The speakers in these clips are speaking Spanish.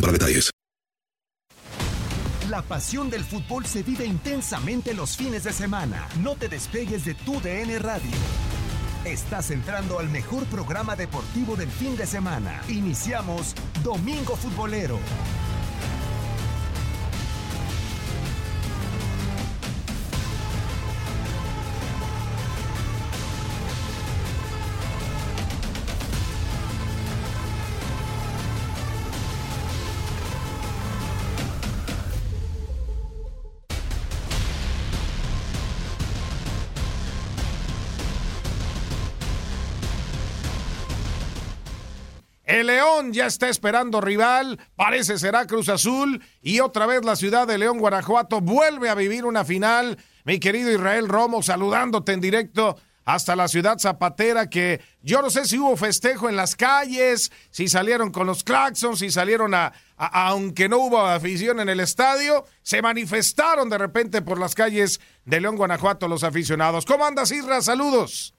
para detalles. La pasión del fútbol se vive intensamente los fines de semana. No te despegues de tu DN Radio. Estás entrando al mejor programa deportivo del fin de semana. Iniciamos Domingo Futbolero. El León ya está esperando rival, parece será Cruz Azul y otra vez la ciudad de León, Guanajuato vuelve a vivir una final. Mi querido Israel Romo saludándote en directo hasta la ciudad zapatera que yo no sé si hubo festejo en las calles, si salieron con los claxons, si salieron a, a- aunque no hubo afición en el estadio, se manifestaron de repente por las calles de León, Guanajuato los aficionados. ¿Cómo andas, Isra? Saludos.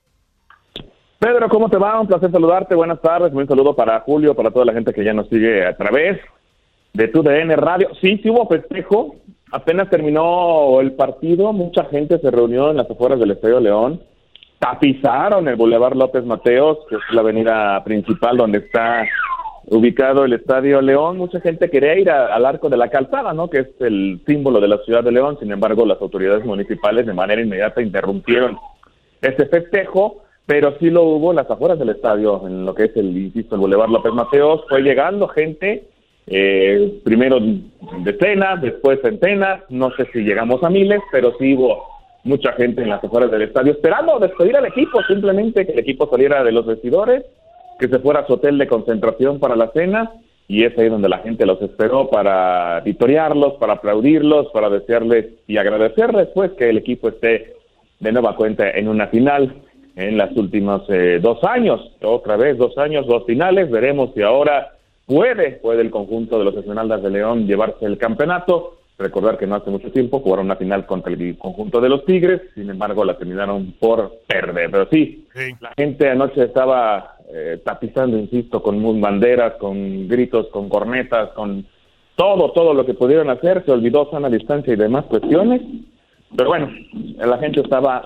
Pedro, ¿cómo te va? Un placer saludarte. Buenas tardes. Un saludo para Julio, para toda la gente que ya nos sigue a través de tu DN Radio. Sí, sí hubo festejo. Apenas terminó el partido. Mucha gente se reunió en las afueras del Estadio León. Tapizaron el Boulevard López Mateos, que es la avenida principal donde está ubicado el Estadio León. Mucha gente quería ir al Arco de la Calzada, ¿no? Que es el símbolo de la ciudad de León. Sin embargo, las autoridades municipales de manera inmediata interrumpieron ese festejo, pero sí lo hubo en las afueras del estadio, en lo que es el, insisto, el Boulevard López Mateos, fue llegando gente, eh, primero decenas, después centenas, no sé si llegamos a miles, pero sí hubo mucha gente en las afueras del estadio esperando despedir al equipo, simplemente que el equipo saliera de los vestidores, que se fuera a su hotel de concentración para la cena, y es ahí donde la gente los esperó para victoriarlos, para aplaudirlos, para desearles y agradecerles, pues, que el equipo esté de nueva cuenta en una final en los últimos eh, dos años, otra vez dos años, dos finales, veremos si ahora puede, puede el conjunto de los Esmeraldas de León llevarse el campeonato, recordar que no hace mucho tiempo jugaron una final contra el conjunto de los Tigres, sin embargo la terminaron por perder, pero sí, la gente anoche estaba eh, tapizando, insisto, con banderas, con gritos, con cornetas, con todo, todo lo que pudieron hacer, se olvidó sana distancia y demás cuestiones, pero bueno, la gente estaba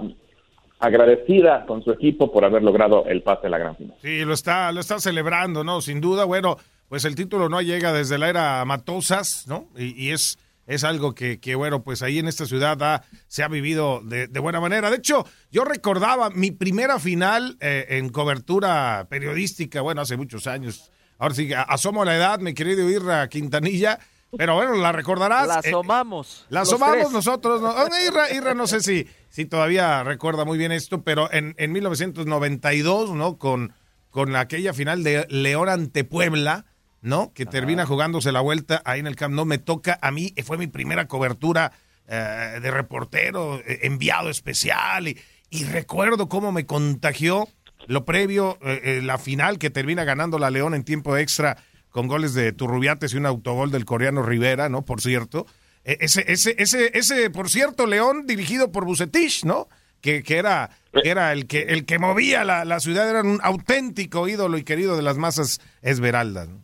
agradecida con su equipo por haber logrado el pase a la gran final. Sí, lo está, lo está celebrando, ¿no? Sin duda, bueno, pues el título no llega desde la era Matosas, ¿no? Y, y es, es algo que, que, bueno, pues ahí en esta ciudad ha- se ha vivido de, de buena manera. De hecho, yo recordaba mi primera final eh, en cobertura periodística, bueno, hace muchos años. Ahora sí, asomo la edad, mi querido Irra Quintanilla, pero bueno, la recordarás. La Eh, asomamos. la asomamos nosotros. ¿no? Ah, Irra, Irra, no sé si, si todavía recuerda muy bien esto, pero en, en 1992, ¿no? Con, con aquella final de León ante Puebla, ¿no? Que termina jugándose la vuelta ahí en el Camp Nou. Me toca a mí, fue mi primera cobertura eh, de reportero, eh, enviado especial, y, y, recuerdo cómo me contagió lo previo, eh, la final que termina ganando la León en tiempo extra con goles de Turrubiates y un autogol del coreano Rivera, ¿no? Por cierto. E, ese, ese, ese, ese, por cierto, León dirigido por Bucetich, ¿no? Que, que era, que era el que el que movía la, la, ciudad, era un auténtico ídolo y querido de las masas esmeraldas. ¿no?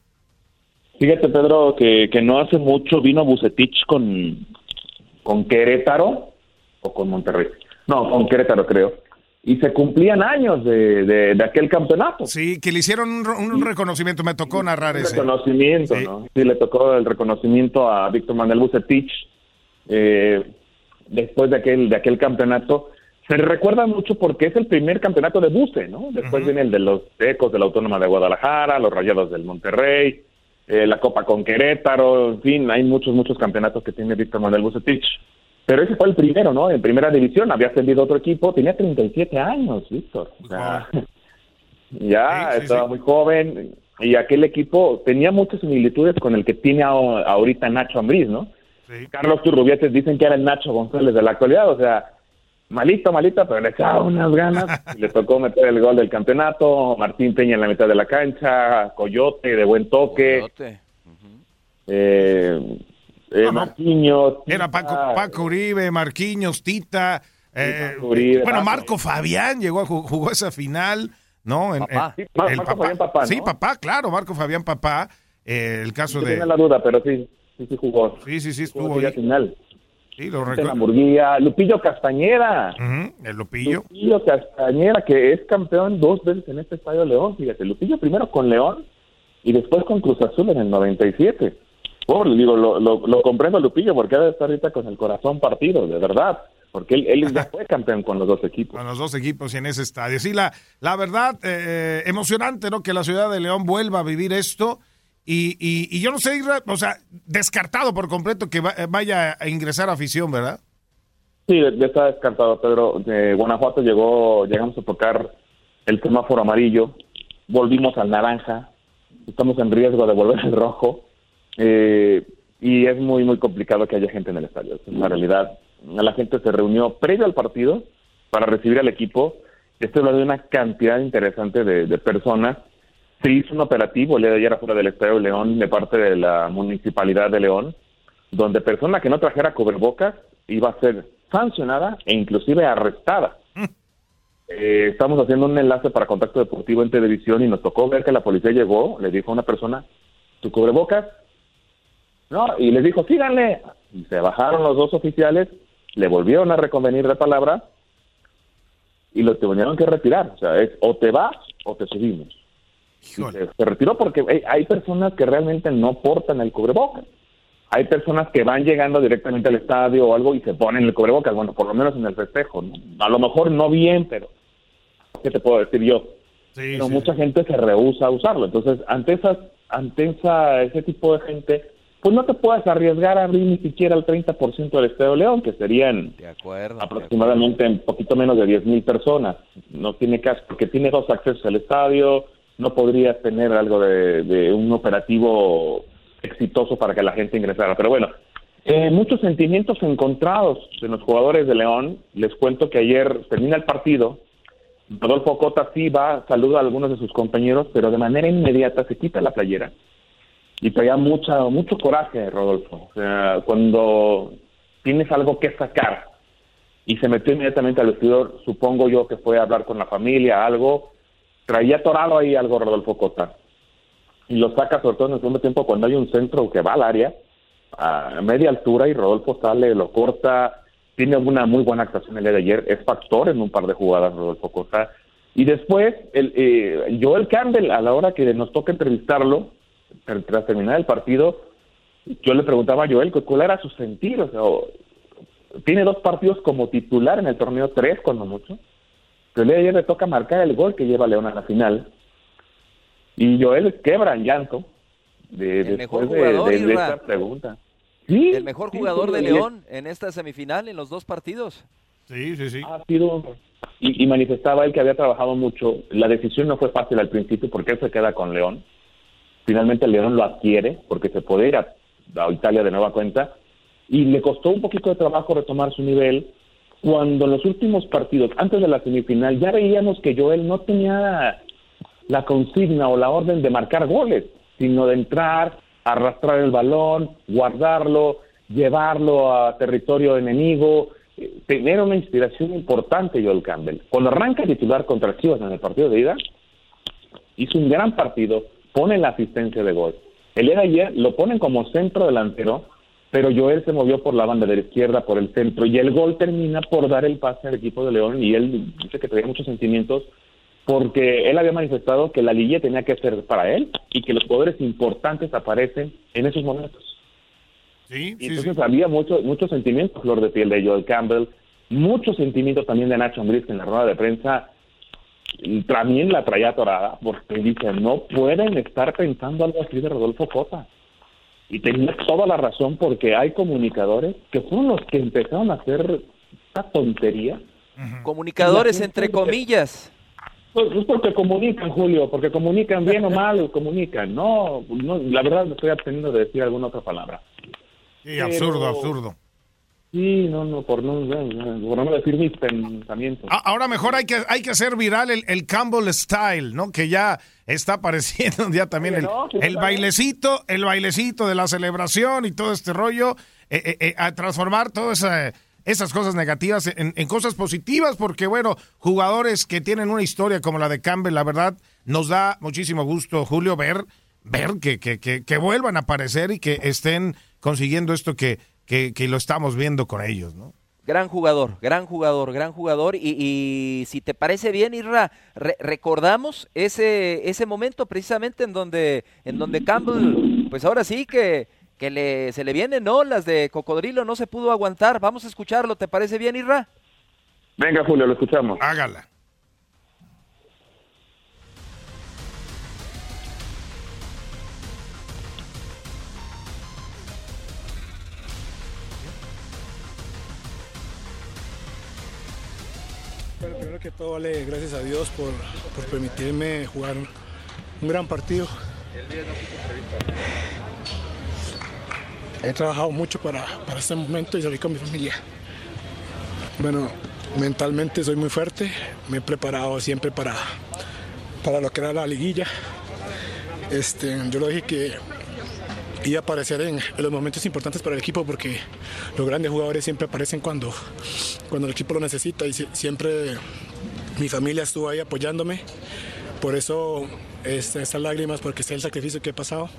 Fíjate, Pedro, que, que no hace mucho vino Bucetich con, con Querétaro o con Monterrey. No, con Querétaro, creo y se cumplían años de, de, aquel campeonato. Sí, que le hicieron un, un reconocimiento, me tocó narrar un ese. reconocimiento, sí. ¿no? Sí, le tocó el reconocimiento a Víctor Manuel Bucetich eh, después de aquel, de aquel campeonato. Se recuerda mucho porque es el primer campeonato de Buce, ¿no? Después uh -huh. viene el de los Ecos de la Autónoma de Guadalajara, los Rayados del Monterrey, eh, la Copa con Querétaro, en fin, hay muchos, muchos campeonatos que tiene Víctor Manuel Bucetich. Pero ese fue el primero, ¿no? En primera división había ascendido otro equipo, tenía 37 años, Víctor. O sea, ya sí, sí, estaba sí. muy joven y aquel equipo tenía muchas similitudes con el que tiene ahorita Nacho Ambriz, ¿no? Carlos Turrubiates dicen que era el Nacho González de la actualidad, o sea, malito, malito, pero le echaba unas ganas. le tocó meter el gol del campeonato, Martín Peña en la mitad de la cancha, Coyote de buen toque. Coyote. Uh -huh. eh, eh. Marquinhos. Tita, Era Paco, Paco Uribe, Marquinhos, Tita. Eh, Uribe, bueno, Marco Fabián llegó a jugó esa final, ¿no? En, papá. En, sí, Mar, el Marco papá. Fabián Papá, ¿no? Sí, papá, claro, Marco Fabián Papá. Eh, el caso sí, de. Tiene la duda, pero sí, sí, sí jugó. Sí, sí, sí, estuvo ahí. final. Sí, lo recuerdo. Lupillo Castañeda. Uh -huh, el Lupillo. Lupillo Castañeda, que es campeón dos veces en este estadio León. Fíjate, Lupillo primero con León y después con Cruz Azul en el 97 pobre, digo, lo, lo, lo, comprendo Lupillo porque debe estar ahorita con el corazón partido, de verdad, porque él, él ya fue campeón con los dos equipos. Con los dos equipos y en ese estadio. Sí, la, la verdad, eh, emocionante, ¿no? Que la ciudad de León vuelva a vivir esto. Y, y, y yo no sé, o sea, descartado por completo que va, vaya a ingresar a afición, ¿verdad? Sí, ya está descartado, Pedro. De Guanajuato llegó, llegamos a tocar el semáforo amarillo, volvimos al naranja, estamos en riesgo de volver al rojo eh, y es muy, muy complicado que haya gente en el estadio. Es una realidad. La gente se reunió previo al partido para recibir al equipo. Estoy hablando de una cantidad interesante de, de personas. Se hizo un operativo el día de ayer afuera del Estadio de León de parte de la Municipalidad de León, donde persona que no trajera cubrebocas iba a ser sancionada e inclusive arrestada. Eh, estamos haciendo un enlace para contacto deportivo en televisión y nos tocó ver que la policía llegó, le dijo a una persona, tu cubrebocas no, y les dijo, síganle. Y se bajaron los dos oficiales, le volvieron a reconvenir de palabra y lo tuvieron que retirar. O sea, es o te vas o te subimos. Se, se, retiró porque hay, hay, personas que realmente no portan el cubrebocas. Hay personas que van llegando directamente al estadio o algo y se ponen el cubrebocas. Bueno, por lo menos en el festejo. ¿no? A lo mejor no bien, pero ¿qué te puedo decir yo? Sí, pero sí. mucha gente se rehúsa a usarlo. Entonces, ante, esas, ante esa, ese tipo de gente pues no te puedes arriesgar a abrir ni siquiera el 30% del Estadio León, que serían de acuerdo, aproximadamente un poquito menos de 10 mil personas. No tiene caso, porque tiene dos accesos al estadio, no podrías tener algo de, de un operativo exitoso para que la gente ingresara. Pero bueno, eh, muchos sentimientos encontrados de los jugadores de León. Les cuento que ayer termina el partido, Rodolfo Cota sí va, saluda a algunos de sus compañeros, pero de manera inmediata se quita la playera y traía mucha, mucho coraje, Rodolfo. O sea, cuando tienes algo que sacar y se metió inmediatamente al vestidor, supongo yo que fue a hablar con la familia, algo, traía atorado ahí algo Rodolfo Cota. Y lo saca sobre todo en el segundo tiempo cuando hay un centro que va al área a media altura y Rodolfo sale, lo corta, tiene una muy buena actuación el día de ayer, es factor en un par de jugadas Rodolfo Cota. Y después, el, eh, Joel Campbell, a la hora que nos toca entrevistarlo, tras terminar el partido, yo le preguntaba a Joel cuál era su sentir, o sea, tiene dos partidos como titular en el torneo, tres cuando mucho, pero el día de ayer le toca marcar el gol que lleva León a la final, y Joel quebra en llanto de, el después jugador, de, de, de esta pregunta. ¿Sí? El mejor jugador sí, de León en esta semifinal, en los dos partidos. Sí, sí, sí. Ha sido, y, y manifestaba él que había trabajado mucho, la decisión no fue fácil al principio porque él se queda con León, Finalmente León lo adquiere porque se puede ir a, Italia de nueva cuenta y le costó un poquito de trabajo retomar su nivel cuando en los últimos partidos, antes de la semifinal, ya veíamos que Joel no tenía la consigna o la orden de marcar goles, sino de entrar, arrastrar el balón, guardarlo, llevarlo a territorio enemigo, tener una inspiración importante Joel Campbell. Cuando arranca titular contra Chivas en el partido de ida, hizo un gran partido, pone la asistencia de gol. El día de ayer lo ponen como centro delantero, pero Joel se movió por la banda de la izquierda, por el centro, y el gol termina por dar el pase al equipo de León, y él dice que tenía muchos sentimientos, porque él había manifestado que la liguilla tenía que ser para él, y que los poderes importantes aparecen en esos momentos. Sí, Y entonces había mucho, muchos sentimientos, flor de piel de Joel Campbell, muchos sentimientos también de Nacho Ambriz que en la rueda de prensa también la traía atorada, porque dice, no pueden estar pensando algo así de Rodolfo Cota. Y tenía toda la razón porque hay comunicadores que fueron los que empezaron a hacer esta tontería. Comunicadores entre comillas. Pues es porque comunican, Julio, porque comunican bien o mal, comunican. No, no, la verdad me estoy absteniendo de decir alguna otra palabra. Sí, absurdo, absurdo. Sí, no, no, por no, por no decir mis pensamientos. A- Ahora mejor hay que, hay que hacer viral el, el Campbell Style, ¿no? Que ya está apareciendo ya también el, bailecito, el bailecito de la celebración y todo este rollo, eh, eh, eh, a transformar todas esa- esas cosas negativas en, en cosas positivas, porque bueno, jugadores que tienen una historia como la de Campbell, la verdad, nos da muchísimo gusto, Julio, ver, ver que, que, que, que vuelvan a aparecer y que estén consiguiendo esto que, que, que lo estamos viendo con ellos, ¿no? Gran jugador, gran jugador, gran jugador. Y, y si te parece bien, Irra, re- recordamos ese, ese momento precisamente en donde, en donde Campbell, pues ahora sí que, que le, se le vienen, ¿no? Las de Cocodrilo no se pudo aguantar. Vamos a escucharlo, ¿te parece bien, Irra? Venga, Julio, lo escuchamos. Hágala. Bueno, primero que todo, vale, gracias a Dios por, por permitirme jugar un gran partido. He trabajado mucho para, para este momento y salir con mi familia. Bueno, mentalmente soy muy fuerte, me he preparado siempre para, para lo que era la liguilla. Este, yo lo dije que a aparecer en, los momentos importantes para el equipo porque los grandes jugadores siempre aparecen cuando, cuando el equipo lo necesita y si- siempre mi familia estuvo ahí apoyándome. Por eso estas lágrimas, porque sé el sacrificio que he pasado.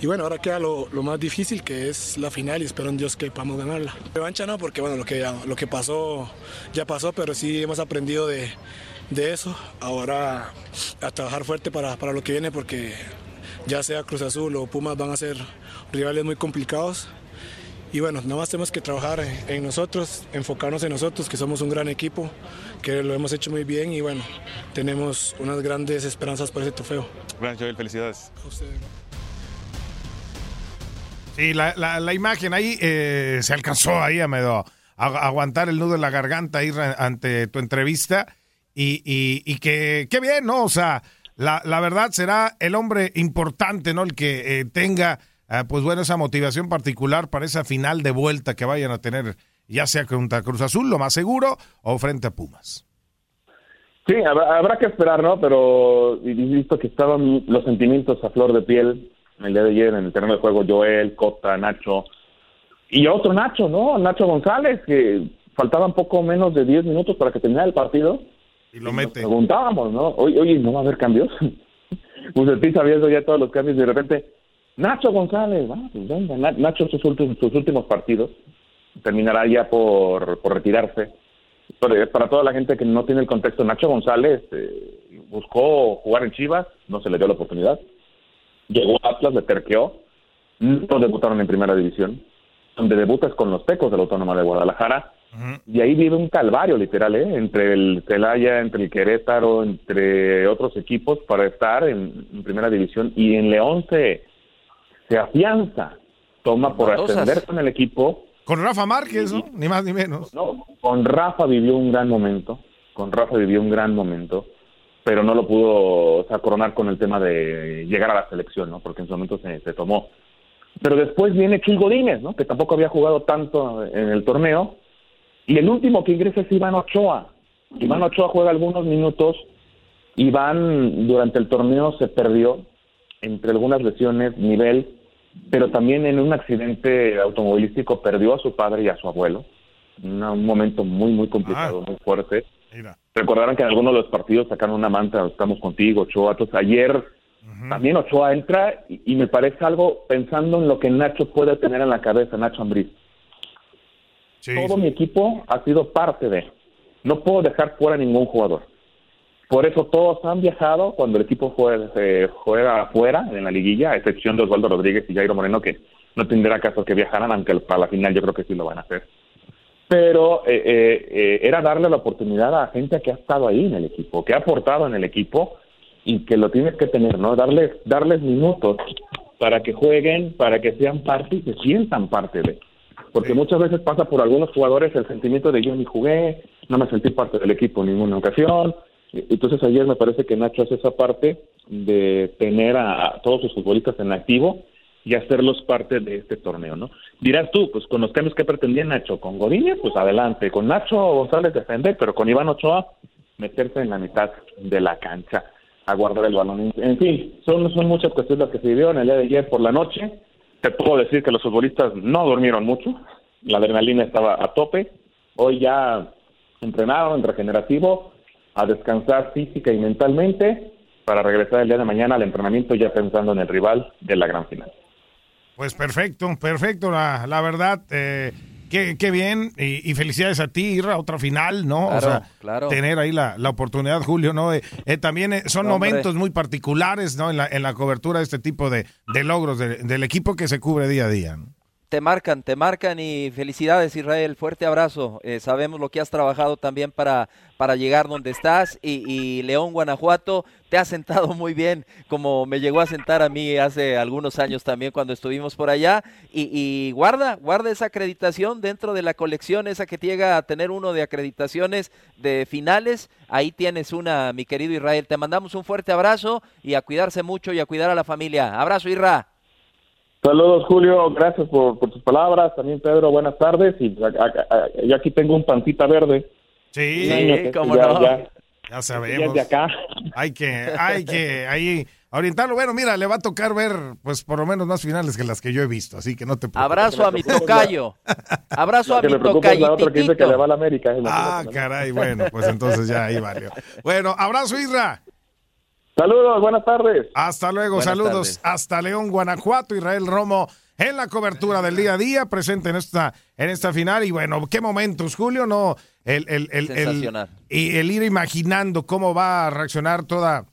Y bueno, ahora queda lo, lo más difícil que es la final y espero en Dios que podamos ganarla. Revancha no, porque bueno, lo que, lo que pasó ya pasó, pero sí hemos aprendido de, de eso. Ahora a trabajar fuerte para, para lo que viene porque ya sea Cruz Azul o Pumas van a ser rivales muy complicados. Y bueno, nada más tenemos que trabajar en, nosotros, enfocarnos en nosotros, que somos un gran equipo, que lo hemos hecho muy bien y bueno, tenemos unas grandes esperanzas por ese trofeo. Bueno, Joel, felicidades. A ustedes. Sí, la, la, la imagen ahí eh, se alcanzó ahí a medio a- a aguantar el nudo en la garganta ahí ante tu entrevista y, y, y que qué bien, ¿no? O sea, la, la verdad será el hombre importante, ¿no? El que eh, tenga, eh, pues bueno, esa motivación particular para esa final de vuelta que vayan a tener, ya sea contra Cruz Azul, lo más seguro, o frente a Pumas. Sí, habrá, habrá que esperar, ¿no? Pero visto que estaban los sentimientos a flor de piel el día de ayer en el terreno de juego, Joel, Cota, Nacho, y otro Nacho, ¿no? Nacho González, que faltaban poco menos de 10 minutos para que terminara el partido. Y lo Nos mete. preguntábamos, ¿no? Oye, oye, ¿no va a haber cambios? Bucetich había visto ya todos los cambios y de repente, Nacho González, pues venga, Na- Nacho sus últimos, sus últimos partidos, terminará ya por, por retirarse. Pero para toda la gente que no tiene el contexto, Nacho González eh, buscó jugar en Chivas, no se le dio la oportunidad. Llegó a Atlas, le terqueó, no debutaron en primera división, donde debutas con los Tecos de la Autónoma de Guadalajara, y ahí vive un calvario literal, ¿eh? entre el Celaya, entre el Querétaro, entre otros equipos para estar en, en primera división y en León se, se afianza, toma por Matosas. ascender con el equipo. Con Rafa Márquez, ¿no? Ni más ni menos. No, con Rafa vivió un gran momento, con Rafa vivió un gran momento pero no lo pudo o sea, coronar con el tema de llegar a la selección, ¿no? Porque en su momento se, se tomó. Pero después viene Chuy Godínez, ¿no? Que tampoco había jugado tanto en el torneo. Y el último que ingresa es Iván Ochoa. Iván Ochoa juega algunos minutos. Iván durante el torneo se perdió entre algunas lesiones, nivel, pero también en un accidente automovilístico perdió a su padre y a su abuelo. un momento muy, muy complicado, Ah. muy fuerte. Mira. Recordaron que en algunos de los partidos sacaron una manta, estamos contigo, Ochoa. Entonces, ayer también Ochoa entra y, y me parece algo pensando en lo que Nacho puede tener en la cabeza, Nacho Ambriz. Sí, Todo mi equipo ha sido parte de. No puedo dejar fuera ningún jugador. Por eso todos han viajado cuando el equipo juega, eh, juega afuera en la liguilla, a excepción de Osvaldo Rodríguez y Jairo Moreno, que no tendrá caso que viajaran, aunque para la final yo creo que sí lo van a hacer. Pero eh, eh, eh, era darle la oportunidad a gente que ha estado ahí en el equipo, que ha aportado en el equipo y que lo tienes que tener, ¿no? Darles, darles minutos para que jueguen, para que sean parte y se sientan parte de. Porque muchas veces pasa por algunos jugadores el sentimiento de yo ni jugué, no me sentí parte del equipo en ninguna ocasión. Entonces ayer me parece que Nacho hace esa parte de tener a, a todos sus futbolistas en activo y hacerlos parte de este torneo, ¿no? Dirás tú, pues con los cambios que pretendía Nacho, con Godínez, pues adelante, con Nacho González defender, pero con Iván Ochoa meterse en la mitad de la cancha a guardar el balón. En fin, son, son muchas cuestiones las que se vivieron el día de ayer por la noche. Te puedo decir que los futbolistas no durmieron mucho, la adrenalina estaba a tope. Hoy ya entrenaron en regenerativo, a descansar física y mentalmente para regresar el día de mañana al entrenamiento ya pensando en el rival de la gran final. Pues perfecto, perfecto, la, la verdad. eh, qué, qué bien y, y felicidades a ti, Irra, otra final, ¿no? Claro, o sea, claro. tener ahí la, la oportunidad, Julio, ¿no? Eh, eh, también eh, son Hombre. momentos muy particulares, ¿no? En la, en la cobertura de este tipo de, de logros de- del equipo que se cubre día a día. ¿no? Te marcan, te marcan y felicidades Israel, fuerte abrazo. Eh, sabemos lo que has trabajado también para, para llegar donde estás y, León, Guanajuato, te ha sentado muy bien, como me llegó a sentar a mí hace algunos años también cuando estuvimos por allá. Y, guarda, guarda esa acreditación dentro de la colección, esa que llega a tener uno de acreditaciones de finales. Ahí tienes una, mi querido Israel. Te mandamos un fuerte abrazo y a cuidarse mucho y a cuidar a la familia. Abrazo, Irra. Saludos, Julio. Gracias por, por tus palabras. También, Pedro, buenas tardes. Y a- a- a- yo aquí tengo un pancita verde. Sí, cómo ya, no. ya- ya sabemos. de acá. Hay que, hay que, ahí orientarlo. Bueno, mira, le va a tocar ver, pues, por lo menos más finales que las que yo he visto, así que no te preocupes. Abrazo a mi tocayo. Abrazo a que mi me preocupa es la otra que dice que le tocayitito. va a la América. Ah, caray, bueno, pues entonces ya ahí valió. Bueno, abrazo, Isra. Saludos, buenas tardes. Hasta luego, Buenas saludos tardes. hasta León, Guanajuato, Israel Romo en la cobertura del día a día, presente en esta, en esta final. Y bueno, qué momentos, Julio, no, el, el, el, el- el ir imaginando cómo va a reaccionar toda,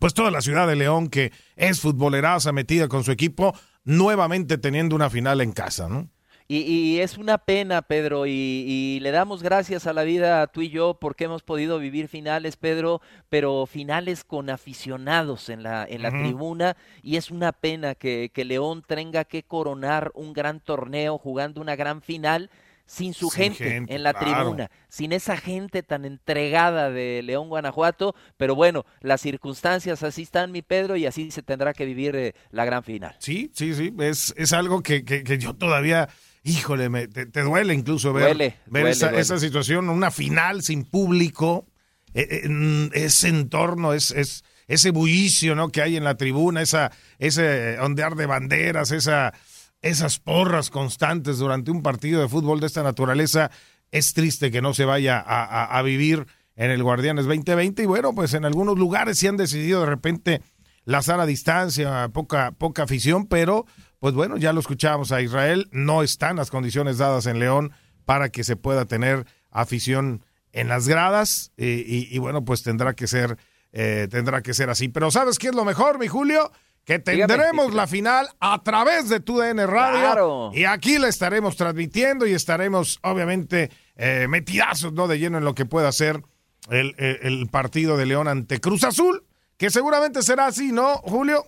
pues toda la ciudad de León, que es futboleraza, metida con su equipo, nuevamente teniendo una final en casa, ¿no? Y, y es una pena, Pedro, y, y le damos gracias a la vida, tú y yo, porque hemos podido vivir finales, Pedro, pero finales con aficionados en la, en la tribuna, y es una pena que, que León tenga que coronar un gran torneo jugando una gran final sin su Sin gente, gente, en la claro. tribuna, sin esa gente tan entregada de León, Guanajuato, pero bueno, las circunstancias así están, mi Pedro, y así se tendrá que vivir eh, la gran final. Sí, sí, sí, es, es algo que, que- que yo todavía, híjole, me, te, te duele incluso ver, Duele, ver duele, esa, duele. esa situación, una final sin público, eh, mm, ese entorno, es, es, ese bullicio ¿no? que hay en la tribuna, esa, ese ondear de banderas, esa, esas porras constantes durante un partido de fútbol de esta naturaleza, es triste que no se vaya a, a- a vivir en el Guardianes 2020 y bueno, pues en algunos lugares sí han decidido de repente lazar a distancia, poca, poca afición, pero pues bueno, ya lo escuchábamos a Israel, no están las condiciones dadas en León para que se pueda tener afición en las gradas eh, y, y bueno, pues tendrá que ser, eh, tendrá que ser así. Pero ¿sabes qué es lo mejor, mi Julio? Que tendremos la final a través de tu DN Radio Claro. y aquí la estaremos transmitiendo y estaremos obviamente eh, metidazos ¿no? de lleno en lo que pueda ser el, el- el partido de León ante Cruz Azul, que seguramente será así, ¿no, Julio?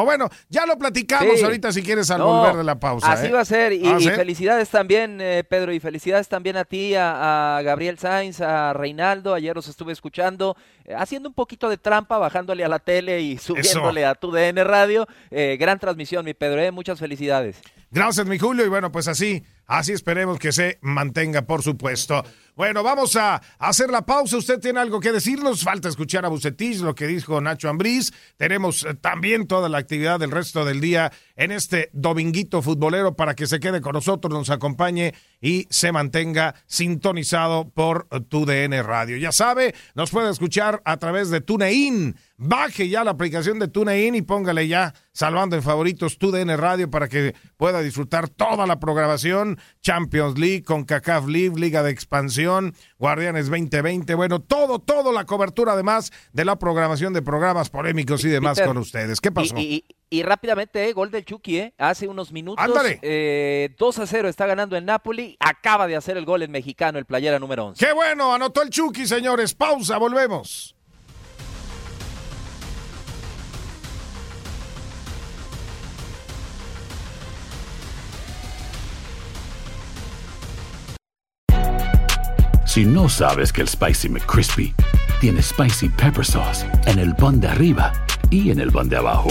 O bueno, ya lo platicamos Sí. ahorita si quieres al No, volver de la pausa. Así ¿eh? va a ser. Y, ¿Ah, y felicidades también, eh, Pedro, y felicidades también a ti, a, a Gabriel Sainz, a Reinaldo. Ayer los estuve escuchando, haciendo un poquito de trampa, bajándole a la tele y subiéndole a tu DN Radio. Eh, gran transmisión, mi Pedro. eh, muchas felicidades. Gracias, mi Julio. Y bueno, pues así, así esperemos que se mantenga, por supuesto. Bueno, vamos a hacer la pausa. ¿Usted tiene algo que decirnos? Falta escuchar a Bucetich, lo que dijo Nacho Ambriz. Tenemos eh, también toda la actividad del resto del día en este dominguito futbolero para que se quede con nosotros, nos acompañe y se mantenga sintonizado por tu DN Radio. Ya sabe, nos puede escuchar a través de TuneIn. Baje ya la aplicación de TuneIn y póngale ya salvando en favoritos tu DN Radio para que pueda disfrutar toda la programación Champions League, con CACAF League, Liga de Expansión, Guardianes 2020, bueno, todo, todo la cobertura además de la programación de programas polémicos y demás Peter, con ustedes. ¿Qué pasó? Y, y- y rápidamente, eh, gol del Chucky, eh, hace unos minutos. Ándale. eh, 2 a 0 está ganando el Napoli. Acaba de hacer el gol el mexicano, el playera número 11. Qué bueno, anotó el Chucky, señores. Pausa, volvemos. Si no sabes que el Spicy McCrispy tiene Spicy Pepper Sauce en el pan de arriba y en el pan de abajo,